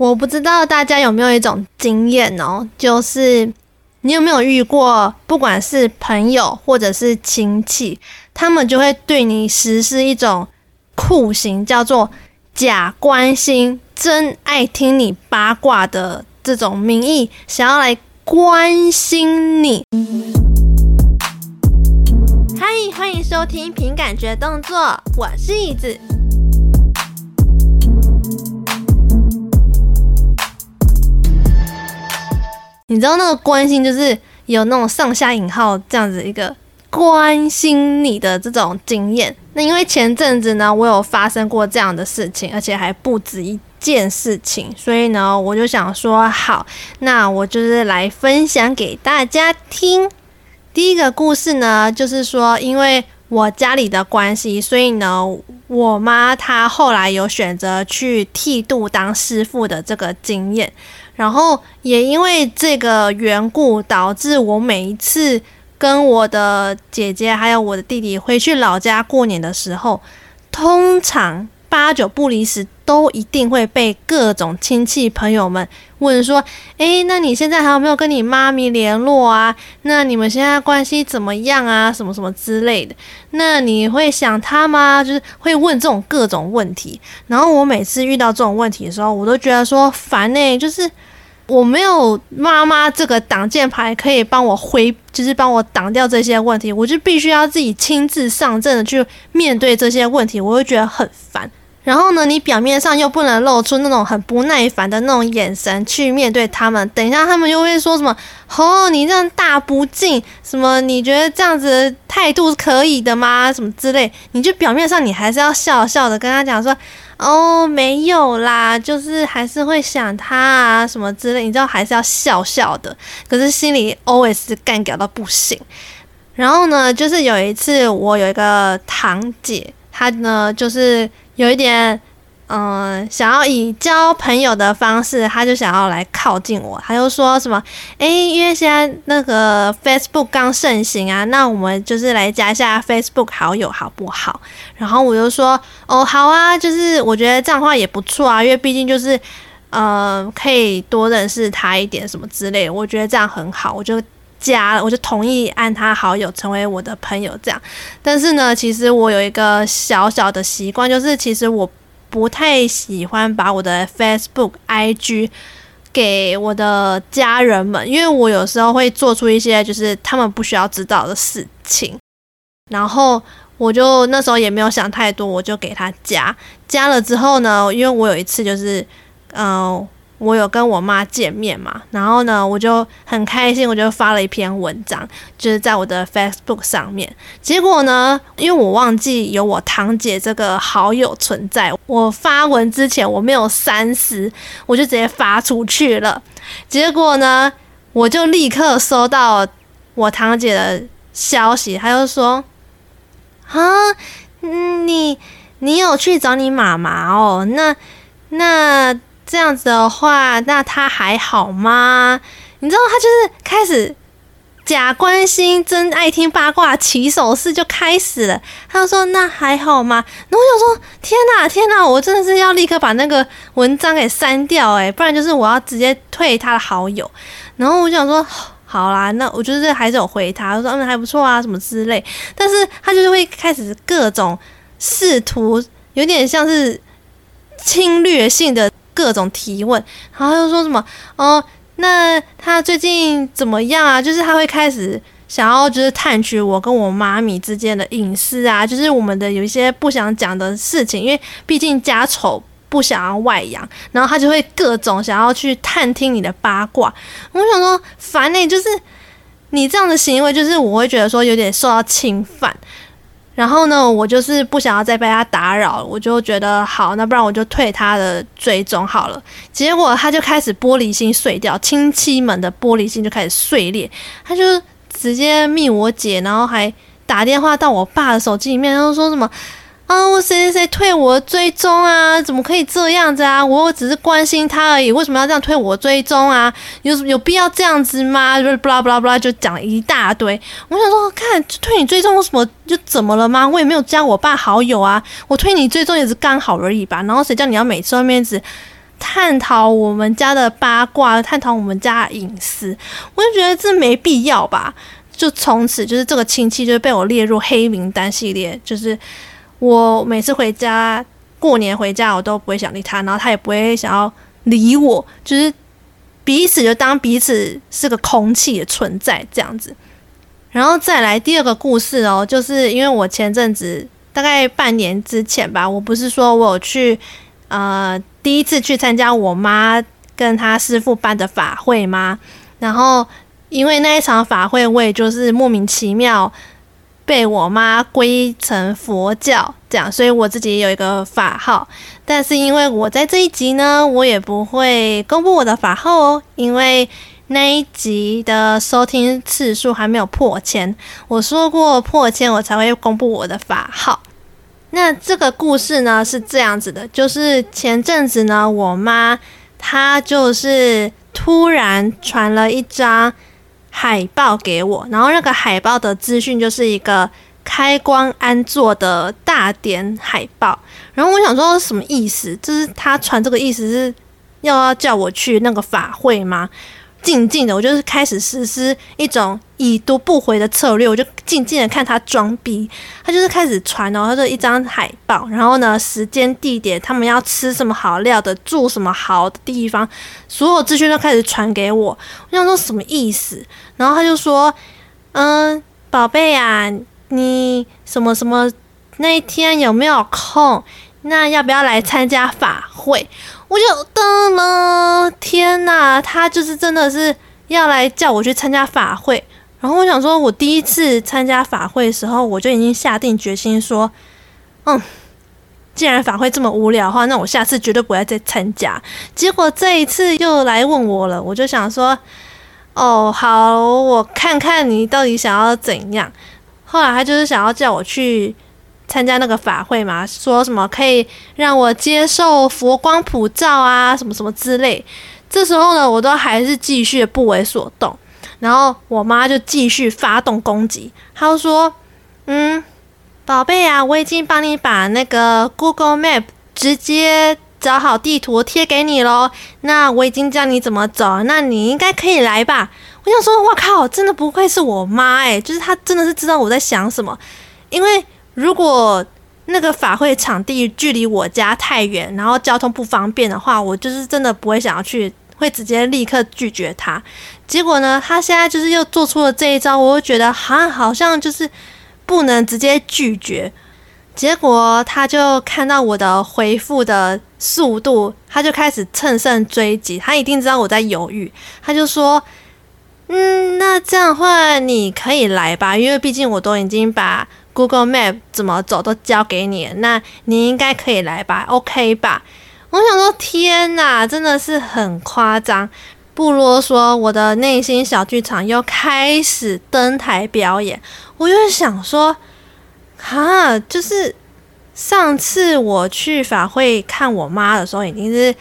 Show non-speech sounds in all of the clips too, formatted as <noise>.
我不知道大家有没有一种经验哦，就是你有没有遇过，不管是朋友或者是亲戚，他们就会对你实施一种酷刑，叫做假关心、真爱听你八卦的这种名义，想要来关心你。嗨，欢迎收听凭感觉动作，我是椅子。你知道那个关心就是有那种上下引号这样子一个关心你的这种经验。那因为前阵子呢，我有发生过这样的事情，而且还不止一件事情，所以呢，我就想说，好，那我就是来分享给大家听。第一个故事呢，就是说，因为我家里的关系，所以呢，我妈她后来有选择去剃度当师傅的这个经验。然后也因为这个缘故，导致我每一次跟我的姐姐还有我的弟弟回去老家过年的时候，通常八九不离十，都一定会被各种亲戚朋友们问说：“诶，那你现在还有没有跟你妈咪联络啊？那你们现在关系怎么样啊？什么什么之类的？那你会想他吗？就是会问这种各种问题。然后我每次遇到这种问题的时候，我都觉得说烦呢，就是。”我没有妈妈这个挡箭牌可以帮我挥，就是帮我挡掉这些问题，我就必须要自己亲自上阵的去面对这些问题，我会觉得很烦。然后呢，你表面上又不能露出那种很不耐烦的那种眼神去面对他们，等一下他们又会说什么？哦，你这样大不敬，什么？你觉得这样子态度可以的吗？什么之类？你就表面上你还是要笑笑的跟他讲说。哦，没有啦，就是还是会想他啊，什么之类，你知道，还是要笑笑的。可是心里 always 干掉到不行。然后呢，就是有一次，我有一个堂姐，她呢，就是有一点。嗯，想要以交朋友的方式，他就想要来靠近我。他就说什么，诶，因为现在那个 Facebook 刚盛行啊，那我们就是来加一下 Facebook 好友好不好？然后我就说，哦，好啊，就是我觉得这样的话也不错啊，因为毕竟就是，呃，可以多认识他一点什么之类的，我觉得这样很好，我就加了，我就同意按他好友成为我的朋友这样。但是呢，其实我有一个小小的习惯，就是其实我。不太喜欢把我的 Facebook、IG 给我的家人们，因为我有时候会做出一些就是他们不需要知道的事情，然后我就那时候也没有想太多，我就给他加。加了之后呢，因为我有一次就是，嗯、我有跟我妈见面嘛，然后呢，我就很开心，我就发了一篇文章，就是在我的 Facebook 上面。结果呢，因为我忘记有我堂姐这个好友存在，我发文之前我没有删思，我就直接发出去了。结果呢，我就立刻收到我堂姐的消息，她就说：“啊，你你有去找你妈妈哦？那那。”这样子的话，那他还好吗？你知道，他就是开始假关心、真爱听八卦，起手式就开始了。他就说：“那还好吗？”然后我想说：“天哪，天哪！我真的是要立刻把那个文章给删掉，诶，不然就是我要直接退他的好友。”然后我想说：“好啦，那我就是还是有回他，我说嗯还不错啊，什么之类。”但是他就是会开始各种试图，有点像是侵略性的。各种提问，然后又说什么哦？那他最近怎么样啊？就是他会开始想要就是探取我跟我妈咪之间的隐私啊，就是我们的有一些不想讲的事情，因为毕竟家丑不想要外扬，然后他就会各种想要去探听你的八卦。我想说烦呢，就是你这样的行为，就是我会觉得说有点受到侵犯。然后呢，我就是不想要再被他打扰，我就觉得好，那不然我就退他的追踪好了。结果他就开始玻璃心碎掉，亲戚们的玻璃心就开始碎裂，他就直接密我姐，然后还打电话到我爸的手机里面，然后说什么。啊！谁谁谁退我追踪啊？怎么可以这样子啊？我只是关心他而已，为什么要这样退我追踪啊？有有必要这样子吗？就是巴拉巴拉巴拉，就讲一大堆。我想说，看退你追踪，什么就怎么了吗？我也没有加我爸好友啊，我退你追踪也是刚好而已吧。然后谁叫你要每次外面子探讨我们家的八卦，探讨我们家的隐私，我就觉得这没必要吧。就从此就是这个亲戚就被我列入黑名单系列，就是我每次回家过年回家，我都不会想理他，然后他也不会想要理我，就是彼此就当彼此是个空气的存在这样子。然后再来第二个故事哦，就是因为我前阵子大概半年之前吧，我不是说我有去呃第一次去参加我妈跟她师父办的法会吗？然后。因为那一场法会，我也就是莫名其妙被我妈归成佛教这样，所以我自己有一个法号。但是因为我在这一集呢，我也不会公布我的法号哦，因为那一集的收听次数还没有破千。我说过破千，我才会公布我的法号。那这个故事呢是这样子的，就是前阵子呢，我妈她就是突然传了一张。海报给我，然后那个海报的资讯就是一个开光安座的大典海报，然后我想说什么意思？就是他传这个意思是要要叫我去那个法会吗？静静的，我就是开始实施一种已读不回的策略，我就静静的看他装逼。他就是开始传哦，他说一张海报，然后呢，时间、地点，他们要吃什么好料的，住什么好的地方，所有资讯都开始传给我。我想说什么意思？然后他就说：“嗯，宝贝啊，你什么什么那一天有没有空？那要不要来参加法会？”我就噔了，天哪！他就是真的是要来叫我去参加法会。然后我想说，我第一次参加法会的时候，我就已经下定决心说，嗯，既然法会这么无聊的话，那我下次绝对不会再参加。结果这一次又来问我了，我就想说，哦，好，我看看你到底想要怎样。后来他就是想要叫我去。参加那个法会嘛，说什么可以让我接受佛光普照啊，什么什么之类。这时候呢，我都还是继续不为所动。然后我妈就继续发动攻击，她说：“嗯，宝贝啊，我已经帮你把那个 Google Map 直接找好地图贴给你喽。那我已经教你怎么走，那你应该可以来吧？”我想说，哇靠，真的不愧是我妈诶，就是她真的是知道我在想什么，因为。如果那个法会场地距离我家太远，然后交通不方便的话，我就是真的不会想要去，会直接立刻拒绝他。结果呢，他现在就是又做出了这一招，我就觉得哈，好像就是不能直接拒绝。结果他就看到我的回复的速度，他就开始乘胜追击。他一定知道我在犹豫，他就说：“嗯，那这样的话你可以来吧，因为毕竟我都已经把。” Google Map 怎么走都交给你，那你应该可以来吧？OK 吧？我想说，天哪，真的是很夸张。不啰嗦，我的内心小剧场又开始登台表演。我就想说，哈，就是上次我去法会看我妈的时候，已经是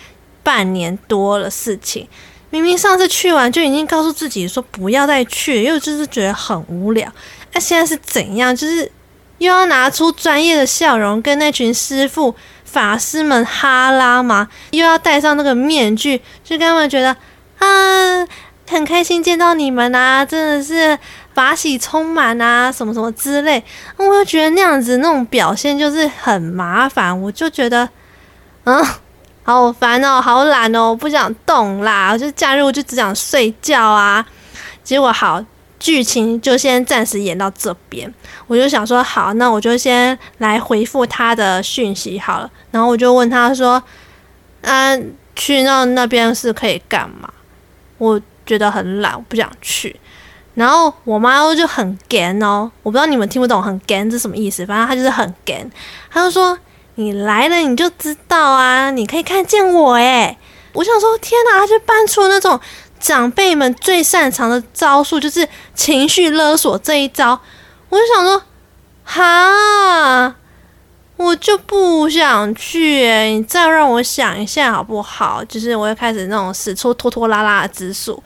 半年多的事情。明明上次去完就已经告诉自己说不要再去，又就是觉得很无聊。那现在是怎样？就是。又要拿出专业的笑容跟那群师傅法师们哈拉吗？又要戴上那个面具，就跟他们觉得啊，很开心见到你们啊，真的是法喜充满啊，什么什么之类。我就觉得那样子那种表现就是很麻烦，我就觉得嗯，好烦哦，好懒哦，不想动啦，我就假日我就只想睡觉啊。结果好。剧情就先暂时演到这边，我就想说好，那我就先来回复他的讯息好了。然后我就问他说：“、啊，去那那边是可以干嘛？”我觉得很懒，我不想去。然后我妈就很干哦，我不知道你们听不懂很干是什么意思，反正她就是很干。她就说：“你来了你就知道啊，你可以看见我。”诶，我想说天哪，她就搬出那种。长辈们最擅长的招数就是情绪勒索这一招，我就想说，哈，我就不想去，你再让我想一下好不好？就是我又开始那种使出拖拖拉拉的之术，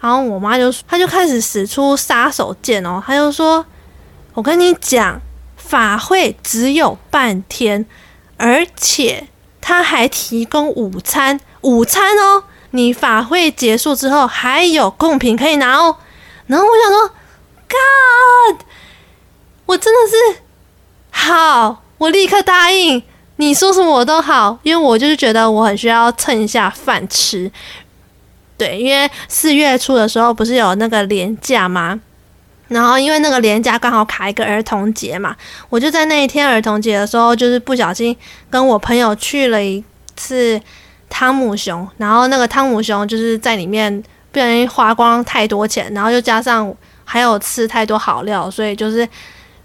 然后我妈就她就开始使出杀手锏哦，她就说：“我跟你讲，法会只有半天，而且他还提供午餐。”午餐哦，你法会结束之后还有贡品可以拿哦。然后我想说，God，我真的是好，我立刻答应。你说什么我都好，因为我就是觉得我很需要蹭一下饭吃。对，因为四月初的时候不是有那个连假吗？然后因为那个连假刚好卡一个儿童节嘛，我就在那一天儿童节的时候，就是不小心跟我朋友去了一次汤姆熊，然后那个汤姆熊就是在里面不小心花光太多钱，然后又加上还有吃太多好料，所以就是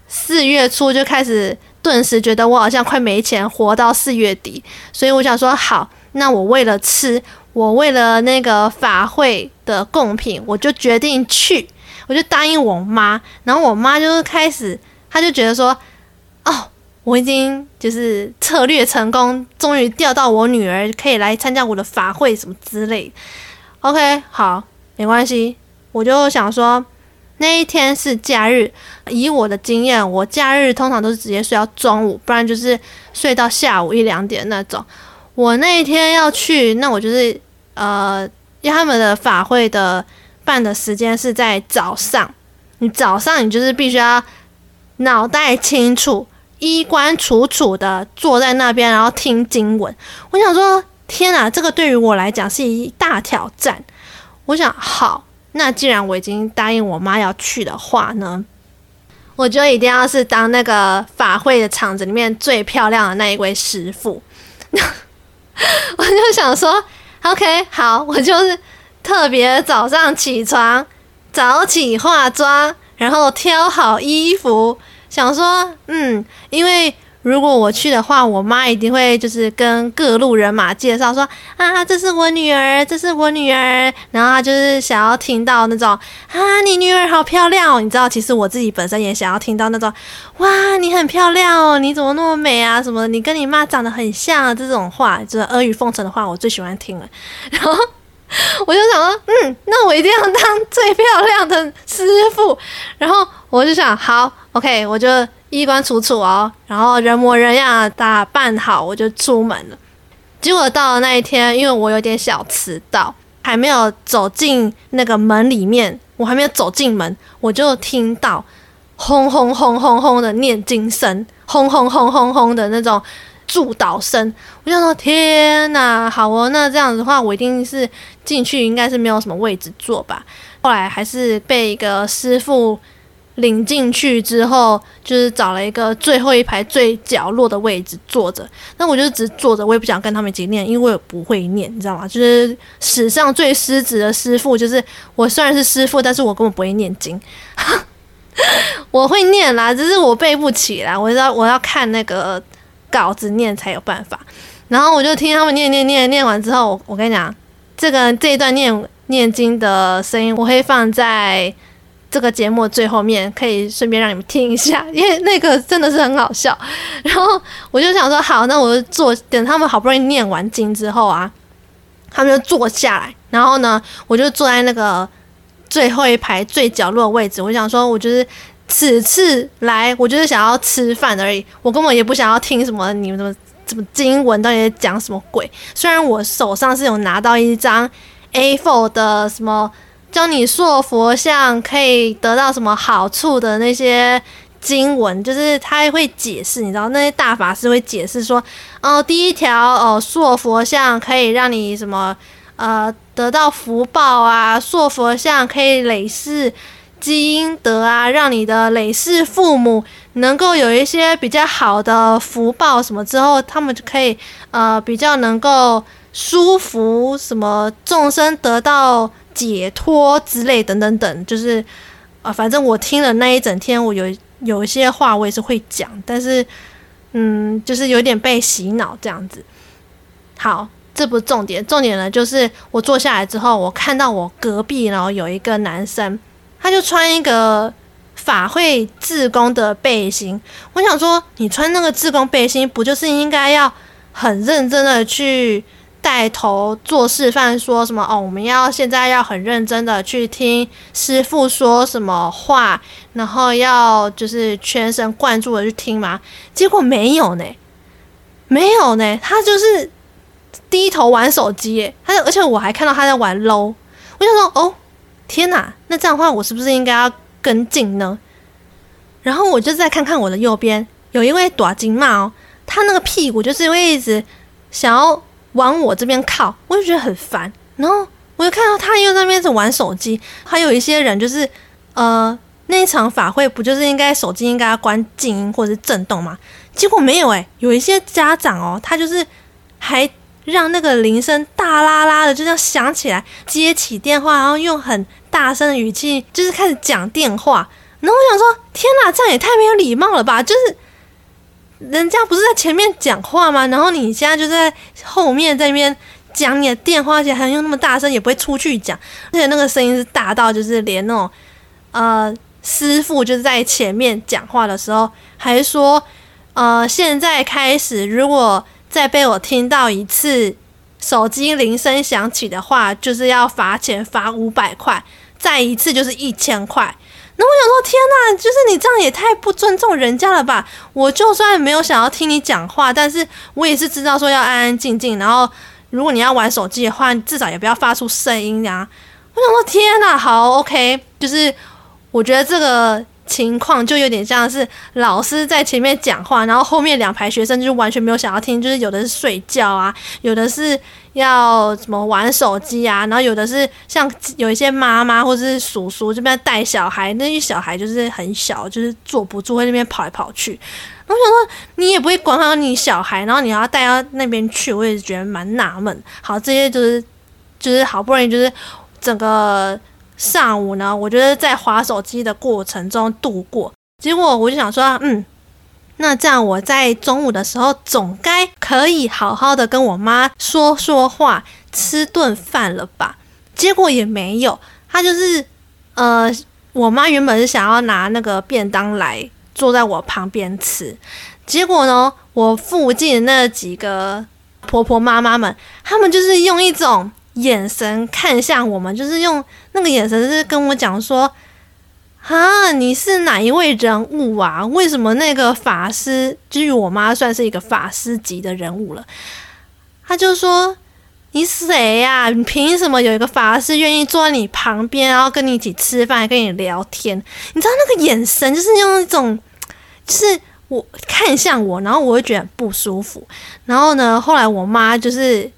四月初就开始。顿时觉得我好像快没钱活到四月底，所以我想说好，那我为了吃，我为了那个法会的贡品，我就决定去，我就答应我妈，然后我妈就是开始，她就觉得说，哦，我已经就是策略成功，终于钓到我女儿可以来参加我的法会什么之类。OK，好，没关系，我就想说。那一天是假日，以我的经验，我假日通常都是直接睡到中午，不然就是睡到下午一两点那种。我那一天要去，那我就是呃，因为他们的法会的办的时间是在早上，你早上你就是必须要脑袋清楚、衣冠楚楚的坐在那边，然后听经文。我想说，天啊，这个对于我来讲是一大挑战。我想，好。那既然我已经答应我妈要去的话呢，我就一定要是当那个法会的场子里面最漂亮的那一位师傅。<laughs> 我就想说，OK，好，我就是特别早上起床，早起化妆，然后挑好衣服，想说，嗯，因为。如果我去的话，我妈一定会就是跟各路人马介绍说啊，这是我女儿，这是我女儿。然后就是想要听到那种啊，你女儿好漂亮哦。你知道，其实我自己本身也想要听到那种哇，你很漂亮哦，你怎么那么美啊？什么，你跟你妈长得很像啊，这种话，就是阿谀奉承的话，我最喜欢听了。<laughs> 然后 <laughs> 我就想说，嗯，那我一定要当最漂亮的师傅。然后我就想，好，OK，我就。衣冠楚楚哦，然后人模人样打扮好，我就出门了。结果到了那一天，因为我有点小迟到，还没有走进那个门里面，我还没有走进门，我就听到轰轰轰轰轰的念经声，轰轰轰轰轰的那种助祷声。我就说：天哪，好哦，那这样子的话，我一定是进去，应该是没有什么位置坐吧。后来还是被一个师傅。领进去之后，就是找了一个最后一排最角落的位置坐着。那我就只坐着，我也不想跟他们一起念，因为我不会念，你知道吗？就是史上最失职的师傅，就是我虽然是师傅，但是我根本不会念经。<laughs> 我会念啦，只是我背不起来，我要我要看那个稿子念才有办法。然后我就听他们念念念念完之后，我跟你讲，这个这一段念念经的声音，我会放在。这个节目最后面可以顺便让你们听一下，因为那个真的是很好笑。<laughs> 然后我就想说，好，那我就坐，等他们好不容易念完经之后啊，他们就坐下来。然后呢，我就坐在那个最后一排最角落的位置。我想说，我就是此次来，我就是想要吃饭而已，我根本也不想要听什么你们什么什么经文到底讲什么鬼。虽然我手上是有拿到一张 A4 的什么。教你塑佛像可以得到什么好处的那些经文，就是他会解释，你知道那些大法师会解释说，哦，第一条哦，塑佛像可以让你什么呃得到福报啊，塑佛像可以累世积阴德啊，让你的累世父母能够有一些比较好的福报什么之后，他们就可以呃比较能够舒服，什么众生得到。解脱之类等等等，就是啊、呃，反正我听了那一整天，我有有一些话我也是会讲，但是嗯，就是有点被洗脑这样子。好，这不是重点，重点呢就是我坐下来之后，我看到我隔壁然后有一个男生，他就穿一个法会志工的背心。我想说，你穿那个志工背心，不就是应该要很认真的去。带头做示范，说什么哦？我们要现在要很认真的去听师傅说什么话，然后要就是全神贯注的去听吗？结果没有呢，没有呢。他就是低头玩手机，他而且我还看到他在玩 LOL，我就说哦天哪，那这样的话我是不是应该要跟进呢？然后我就再看看我的右边，有一位短金妈哦，他那个屁股就是会一直想要往我这边靠，我就觉得很烦。然后我就看到他又在那边在玩手机，还有一些人就是呃那一场法会不就是应该手机应该要关静音或者是震动吗？结果没有诶，有一些家长哦，他就是还让那个铃声大啦啦的就这样响起来，接起电话，然后用很大声的语气就是开始讲电话。然后我想说，天哪，这样也太没有礼貌了吧！就是人家不是在前面讲话吗？然后你现在就在后面在那边讲你的电话，而且还用那么大声，也不会出去讲，而且那个声音是大到就是连那种呃师傅就是在前面讲话的时候，还说呃现在开始，如果再被我听到一次手机铃声响起的话，就是要罚钱，罚五百块，再一次就是一千块。那我想说，天呐，就是你这样也太不尊重人家了吧！我就算没有想要听你讲话，但是我也是知道说要安安静静。然后，如果你要玩手机的话，至少也不要发出声音呀。我想说，天呐，好，OK，就是我觉得这个。情况就有点像是老师在前面讲话，然后后面两排学生就完全没有想要听，就是有的是睡觉啊，有的是要什么玩手机啊，然后有的是像有一些妈妈或者是叔叔这边带小孩，那些小孩就是很小，就是坐不住，会那边跑来跑去。我想说，你也不会管好你小孩，然后你要带到那边去，我也觉得蛮纳闷。好，这些就是就是好不容易就是整个。上午呢，我觉得在滑手机的过程中度过，结果我就想说，嗯，那这样我在中午的时候总该可以好好的跟我妈说说话，吃顿饭了吧？结果也没有，她就是，呃，我妈原本是想要拿那个便当来坐在我旁边吃，结果呢，我附近的那几个婆婆妈妈们，他们就是用一种。眼神看向我们，就是用那个眼神，是跟我讲说：“啊，你是哪一位人物啊？为什么那个法师，就是我妈算是一个法师级的人物了？”他就说：“你谁呀？你凭什么有一个法师愿意坐在你旁边，然后跟你一起吃饭，跟你聊天？你知道那个眼神，就是用一种，就是我看向我，然后我会觉得不舒服。然后呢，后来我妈就是。”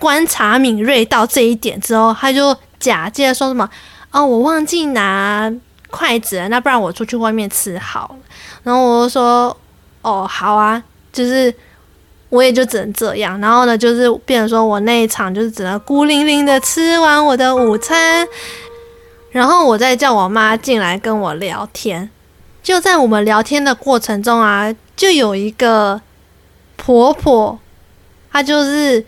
观察敏锐到这一点之后，他就假借说什么：“哦，我忘记拿筷子了，那不然我出去外面吃好了。”然后我就说：“哦，好啊，就是我也就只能这样。”然后呢，就是变成说我那一场就是只能孤零零的吃完我的午餐，然后我再叫我妈进来跟我聊天。就在我们聊天的过程中啊，就有一个婆婆，她就是。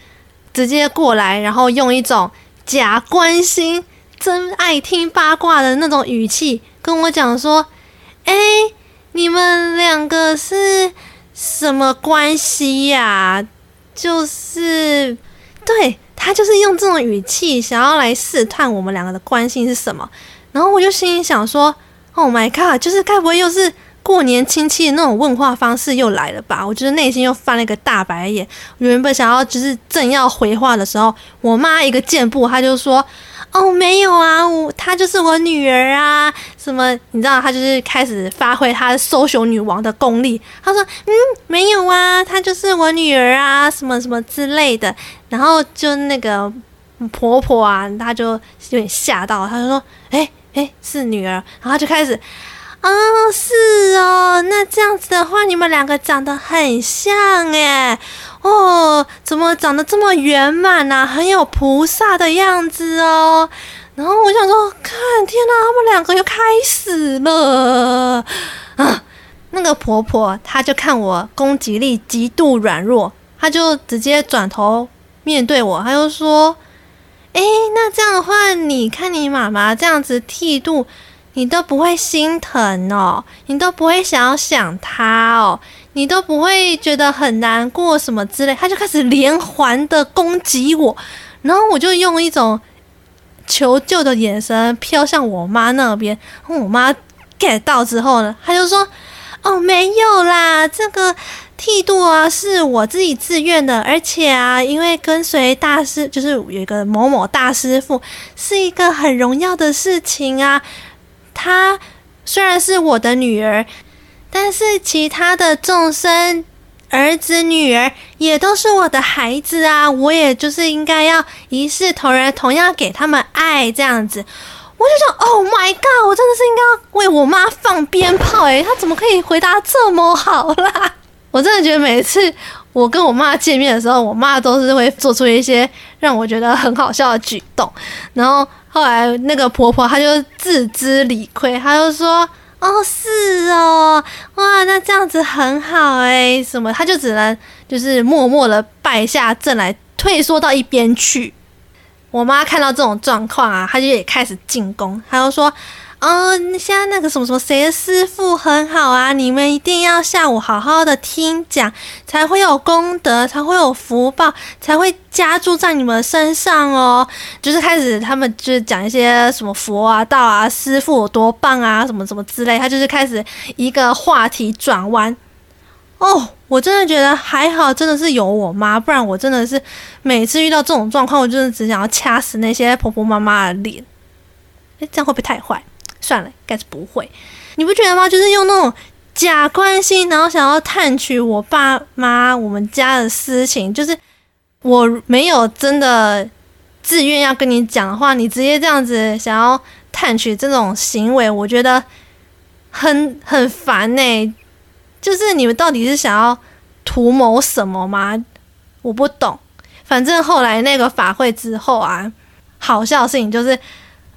直接过来，然后用一种假关心、真爱听八卦的那种语气跟我讲说：“哎，你们两个是什么关系呀？”就是，对，他就是用这种语气想要来试探我们两个的关系是什么。然后我就心里想说：“Oh my god！就是该不会又是……”过年亲戚那种问话方式又来了吧？我觉得内心又翻了一个大白眼。原本想要就是正要回话的时候，我妈一个箭步，她就说：“哦，没有啊，我她就是我女儿啊，什么你知道？她就是开始发挥她 social 女王的功力。她说：嗯，没有啊，她就是我女儿啊，什么什么之类的。然后就那个婆婆啊，她就有点吓到，她就说：哎哎，是女儿。然后就开始。”哦，是哦，那这样子的话，你们两个长得很像耶。哦，怎么长得这么圆满呢？很有菩萨的样子哦。然后我想说，看，天哪，他们两个又开始了啊！那个婆婆，她就看我攻击力极度软弱，她就直接转头面对我，她就说：“诶，那这样的话，你看你妈妈这样子剃度。”你都不会心疼哦，你都不会想要想他哦，你都不会觉得很难过什么之类，他就开始连环的攻击我，然后我就用一种求救的眼神飘向我妈那边，我妈 get 到之后呢，他就说：“哦，没有啦，这个剃度啊是我自己自愿的，而且啊，因为跟随大师就是有一个某某大师傅，是一个很荣耀的事情啊。她虽然是我的女儿，但是其他的众生儿子女儿也都是我的孩子啊，我也就是应该要一视同仁，同样给他们爱这样子。我就想，Oh my God！我真的是应该要为我妈放鞭炮诶，她怎么可以回答这么好啦？<laughs> 我真的觉得每次我跟我妈见面的时候，我妈都是会做出一些让我觉得很好笑的举动。然后后来那个婆婆她就自知理亏，她就说：“哦，是哦，哇，那这样子很好诶。什么？”她就只能就是默默的败下阵来，退缩到一边去。我妈看到这种状况啊，她就也开始进攻，她就说：“哦，现在那个什么什么谁的师傅很好啊，你们一定要下午好好的听讲，才会有功德，才会有福报，才会加注在你们身上哦。”就是开始他们就是讲一些什么佛啊、道啊、师傅有多棒啊，什么什么之类，他就是开始一个话题转弯。哦，我真的觉得还好，真的是有我妈，不然我真的是每次遇到这种状况，我就是只想要掐死那些婆婆妈妈的脸。诶，这样会不会太坏？算了，该是不会。你不觉得吗？就是用那种假关心，然后想要探取我爸妈我们家的私情，就是我没有真的自愿要跟你讲的话，你直接这样子想要探取这种行为，我觉得很很烦呢、就是你们到底是想要图谋什么吗？我不懂。反正后来那个法会之后啊，好笑的事情就是，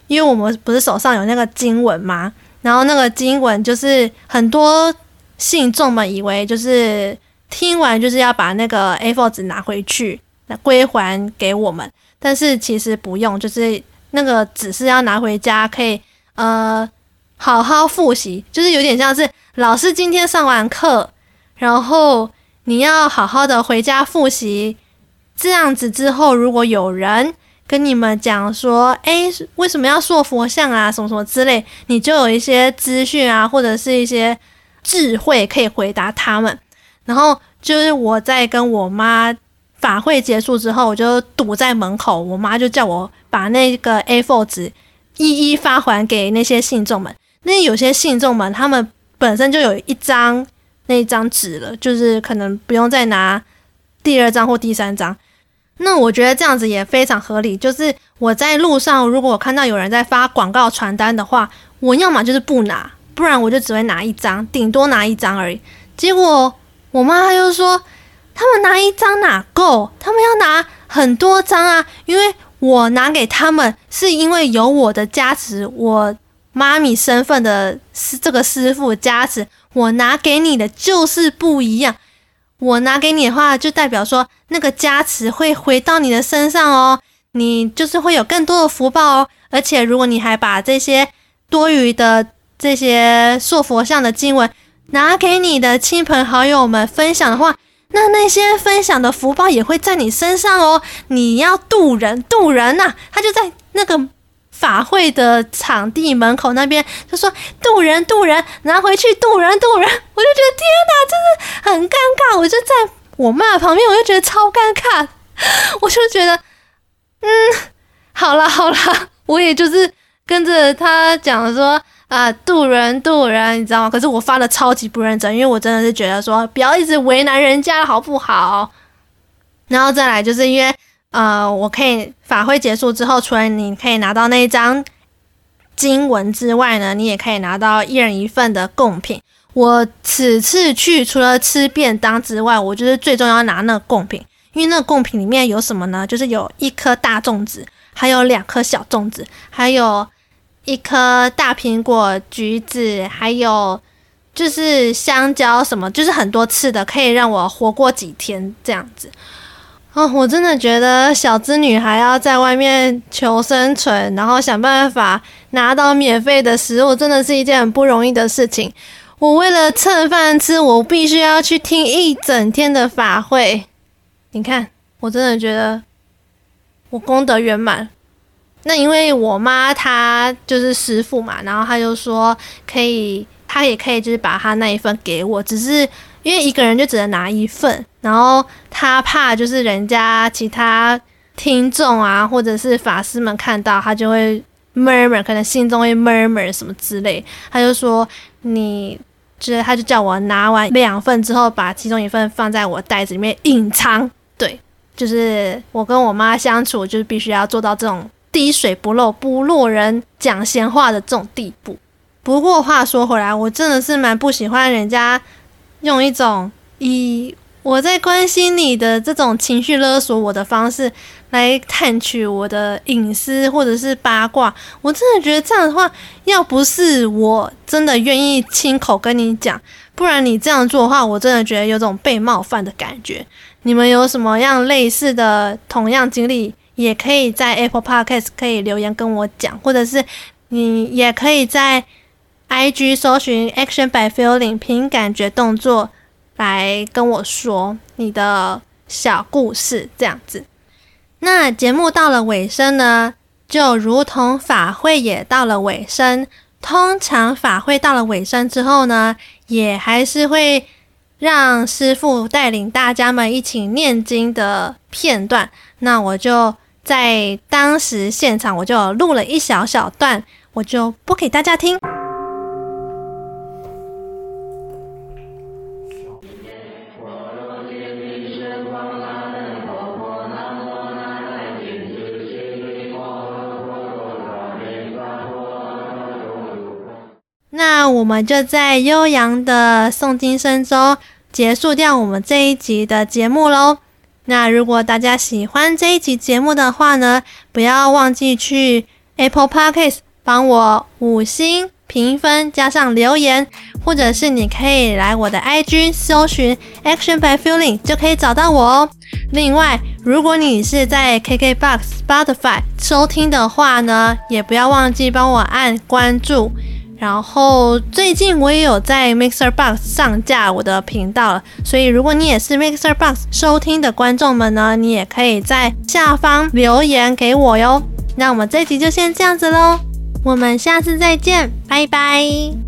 因为我们不是手上有那个经文吗？然后那个经文就是很多信众们以为就是听完就是要把那个 A4 纸拿回去，那归还给我们。但是其实不用，就是那个纸是要拿回家可以呃好好复习，就是有点像是。老师今天上完课，然后你要好好的回家复习。这样子之后，如果有人跟你们讲说：“诶，为什么要塑佛像啊？什么什么之类”，你就有一些资讯啊，或者是一些智慧可以回答他们。然后就是我在跟我妈法会结束之后，我就堵在门口，我妈就叫我把那个 A4 纸一一发还给那些信众们。那有些信众们他们。本身就有一张那张纸了，就是可能不用再拿第二张或第三张。那我觉得这样子也非常合理。就是我在路上，如果我看到有人在发广告传单的话，我要么就是不拿，不然我就只会拿一张，顶多拿一张而已。结果我妈她就说，他们拿一张哪够？他们要拿很多张啊，因为我拿给他们是因为有我的加持，我。妈咪身份的师，这个师傅加持，我拿给你的就是不一样。我拿给你的话，就代表说那个加持会回到你的身上哦，你就是会有更多的福报哦。而且如果你还把这些多余的这些塑佛像的经文拿给你的亲朋好友们分享的话，那那些分享的福报也会在你身上哦。你要渡人，渡人呐、他就在那个。法会的场地门口那边就说渡人渡人，拿回去渡人渡人，我就觉得天哪，真的很尴尬。我就在我妈旁边，我就觉得超尴尬。我就觉得，嗯，好啦好啦，我也就是跟着他讲说啊，渡人渡人，你知道吗？可是我发的超级不认真，因为我真的是觉得说不要一直为难人家，好不好？然后再来就是因为。呃，我可以法会结束之后，除了你可以拿到那一张经文之外呢，你也可以拿到一人一份的贡品。我此次去除了吃便当之外，我就是最重要拿那个贡品，因为那个贡品里面有什么呢？就是有一颗大粽子，还有两颗小粽子，还有一颗大苹果、橘子，还有就是香蕉什么，就是很多次的，可以让我活过几天这样子。哦，我真的觉得小资女孩要在外面求生存，然后想办法拿到免费的食物，真的是一件很不容易的事情。我为了蹭饭吃，我必须要去听一整天的法会。你看，我真的觉得我功德圆满。那因为我妈她就是师父嘛，然后她就说可以，她也可以就是把她那一份给我，只是。因为一个人就只能拿一份，然后他怕就是人家其他听众啊，或者是法师们看到，他就会 murmur，可能心中会 murmur 什么之类，他就说你，就是他就叫我拿完两份之后，把其中一份放在我袋子里面隐藏。对，就是我跟我妈相处，就是必须要做到这种滴水不漏、不落人讲闲话的这种地步。不过话说回来，我真的是蛮不喜欢人家。用一种以我在关心你的这种情绪勒索我的方式来探取我的隐私或者是八卦，我真的觉得这样的话，要不是我真的愿意亲口跟你讲，不然你这样做的话，我真的觉得有种被冒犯的感觉。你们有什么样类似的同样经历，也可以在 Apple Podcast 可以留言跟我讲，或者是你也可以在。IG 搜寻 Action by Feeling，凭感觉动作来跟我说你的小故事，这样子。那节目到了尾声呢，就如同法会也到了尾声。通常法会到了尾声之后呢，也还是会让师傅带领大家们一起念经的片段。那我就在当时现场，我就录了一小小段，我就播给大家听。那我们就在悠扬的诵经声中结束掉我们这一集的节目喽。那如果大家喜欢这一集节目的话呢，不要忘记去 Apple Podcast 帮我五星评分加上留言，或者是你可以来我的 IG 搜寻 Action by Feeling 就可以找到我哦。另外，如果你是在 KKBOX、Spotify 收听的话呢，也不要忘记帮我按关注。然后最近我也有在 Mixer Box 上架我的频道了，所以如果你也是 Mixer Box 收听的观众们呢，你也可以在下方留言给我哟。那我们这集就先这样子喽，我们下次再见，拜拜。